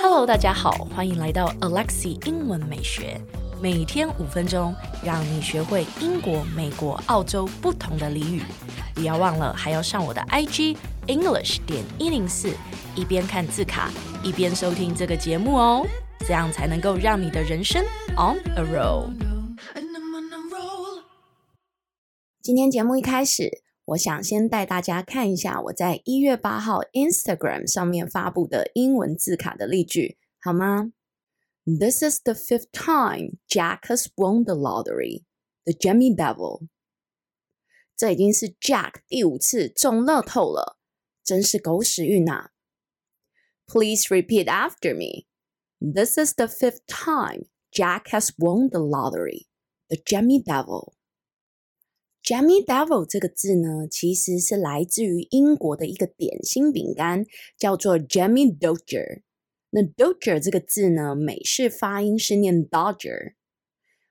Hello，大家好，欢迎来到 Alexi 英文美学，每天五分钟，让你学会英国、美国、澳洲不同的俚语。不要忘了，还要上我的 IG English 点一零四，一边看字卡，一边收听这个节目哦，这样才能够让你的人生 on a roll。今天节目一开始，我想先带大家看一下我在一月八号 Instagram 上面发布的英文字卡的例句，好吗？This is the fifth time Jack has won the lottery. The Jemmy Devil. 这已经是 Jack 第五次中乐透了，真是狗屎运呐！Please repeat after me. This is the fifth time Jack has won the lottery. The Jemmy Devil. Jammy Devil 这个字呢，其实是来自于英国的一个点心饼干，叫做 Jammy Dodger。那 Dodger 这个字呢，美式发音是念 Dodger。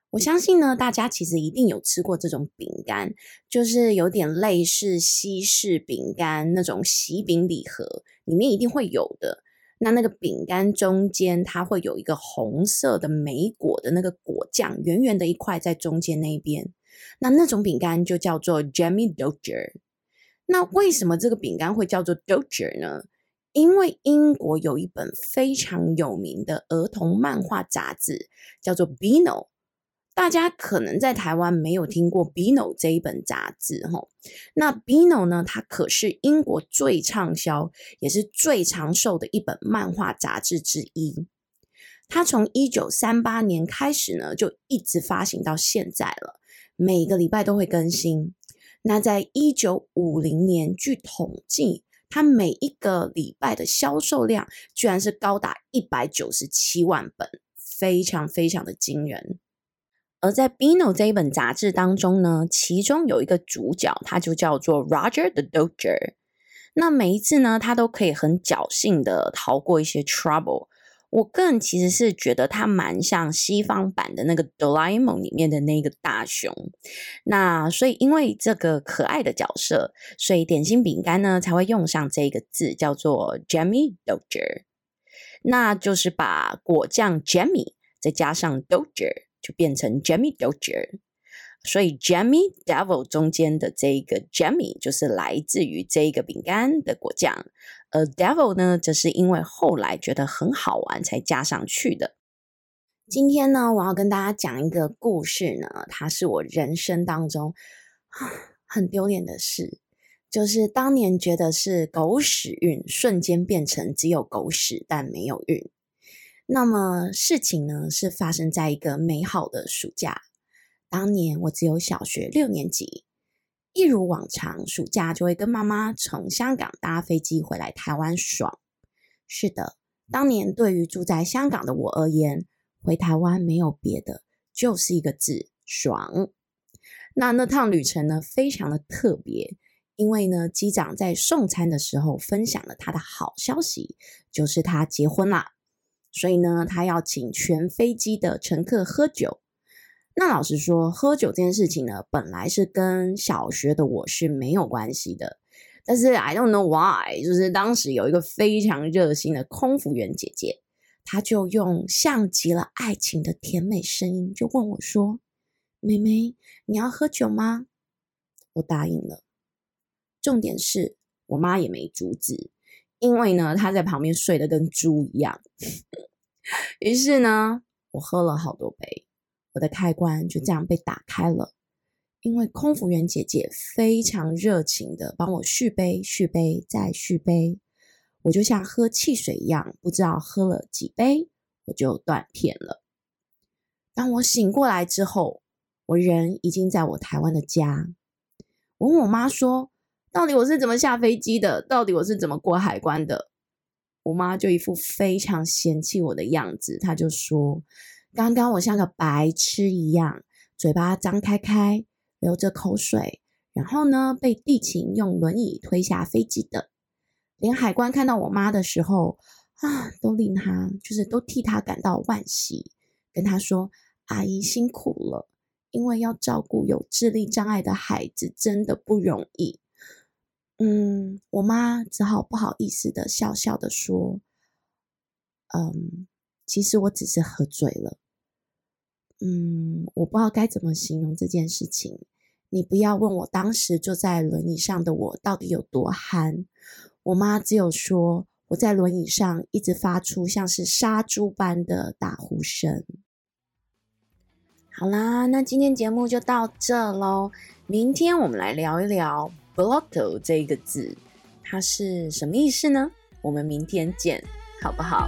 我相信呢，大家其实一定有吃过这种饼干，就是有点类似西式饼干那种喜饼礼盒，里面一定会有的。那那个饼干中间它会有一个红色的莓果的那个果酱，圆圆的一块在中间那一边。那那种饼干就叫做 Jammy Dodger。那为什么这个饼干会叫做 Dodger 呢？因为英国有一本非常有名的儿童漫画杂志，叫做 Bino。大家可能在台湾没有听过《Bino》这一本杂志，哈。那《Bino》呢，它可是英国最畅销也是最长寿的一本漫画杂志之一。它从一九三八年开始呢，就一直发行到现在了，每个礼拜都会更新。那在一九五零年，据统计，它每一个礼拜的销售量居然是高达一百九十七万本，非常非常的惊人。而在《Bino》这一本杂志当中呢，其中有一个主角，他就叫做 Roger the Dodger。那每一次呢，他都可以很侥幸的逃过一些 trouble。我个人其实是觉得它蛮像西方版的那个《哆啦 A 梦》里面的那个大熊。那所以因为这个可爱的角色，所以点心饼干呢才会用上这个字，叫做 Jammy Dodger。那就是把果酱 Jammy 再加上 Dodger。就变成 Jammy Dodger，所以 Jammy Devil 中间的这一个 Jammy 就是来自于这一个饼干的果酱，而 Devil 呢，则是因为后来觉得很好玩才加上去的。今天呢，我要跟大家讲一个故事呢，它是我人生当中很丢脸的事，就是当年觉得是狗屎运，瞬间变成只有狗屎但没有运。那么事情呢，是发生在一个美好的暑假。当年我只有小学六年级，一如往常，暑假就会跟妈妈从香港搭飞机回来台湾爽。是的，当年对于住在香港的我而言，回台湾没有别的，就是一个字：爽。那那趟旅程呢，非常的特别，因为呢，机长在送餐的时候分享了他的好消息，就是他结婚啦。所以呢，他要请全飞机的乘客喝酒。那老实说，喝酒这件事情呢，本来是跟小学的我是没有关系的。但是 I don't know why，就是当时有一个非常热心的空服员姐姐，她就用像极了爱情的甜美声音，就问我说：“妹妹，你要喝酒吗？”我答应了。重点是我妈也没阻止。因为呢，她在旁边睡得跟猪一样，于是呢，我喝了好多杯，我的开关就这样被打开了。因为空服员姐姐非常热情的帮我续杯、续杯再续杯，我就像喝汽水一样，不知道喝了几杯我就断片了。当我醒过来之后，我人已经在我台湾的家。我问我妈说，到底我是怎么下飞机的？到底我是怎么过海关的？我妈就一副非常嫌弃我的样子，她就说：“刚刚我像个白痴一样，嘴巴张开开，流着口水，然后呢，被地勤用轮椅推下飞机的。连海关看到我妈的时候啊，都令她就是都替她感到惋惜，跟她说：‘阿姨辛苦了，因为要照顾有智力障碍的孩子，真的不容易。’”嗯，我妈只好不好意思的笑笑的说：“嗯，其实我只是喝醉了。”嗯，我不知道该怎么形容这件事情。你不要问我当时坐在轮椅上的我到底有多憨。我妈只有说我在轮椅上一直发出像是杀猪般的打呼声。好啦，那今天节目就到这喽。明天我们来聊一聊 “blotto” 这个字，它是什么意思呢？我们明天见，好不好？